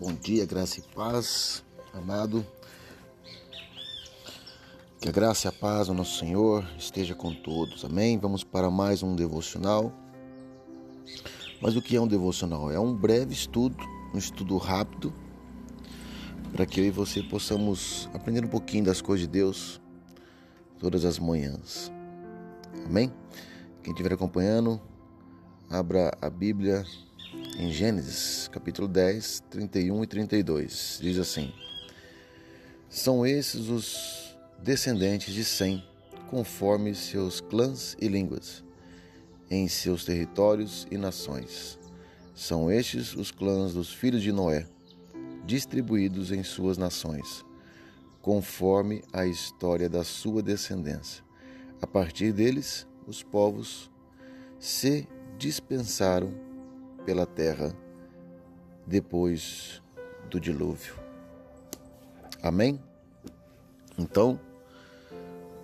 Bom dia, graça e paz, amado. Que a graça e a paz do nosso Senhor esteja com todos, amém? Vamos para mais um devocional. Mas o que é um devocional? É um breve estudo, um estudo rápido, para que eu e você possamos aprender um pouquinho das coisas de Deus todas as manhãs, amém? Quem estiver acompanhando, abra a Bíblia em Gênesis, capítulo 10, 31 e 32. Diz assim: São esses os descendentes de Sem, conforme seus clãs e línguas, em seus territórios e nações. São estes os clãs dos filhos de Noé, distribuídos em suas nações, conforme a história da sua descendência. A partir deles, os povos se dispensaram pela terra depois do dilúvio. Amém? Então,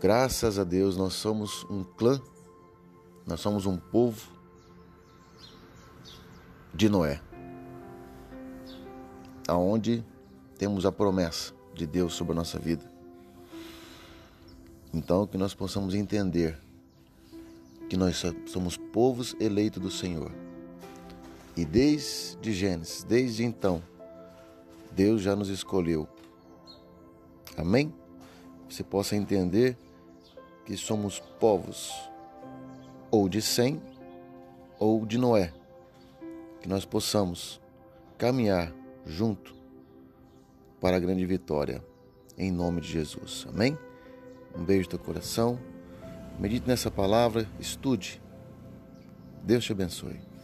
graças a Deus, nós somos um clã, nós somos um povo de Noé, aonde temos a promessa de Deus sobre a nossa vida. Então, que nós possamos entender que nós somos povos eleitos do Senhor e desde Gênesis, desde então, Deus já nos escolheu. Amém? Você possa entender que somos povos ou de Sem ou de Noé. Que nós possamos caminhar junto para a grande vitória, em nome de Jesus. Amém? Um beijo teu coração. Medite nessa palavra, estude. Deus te abençoe.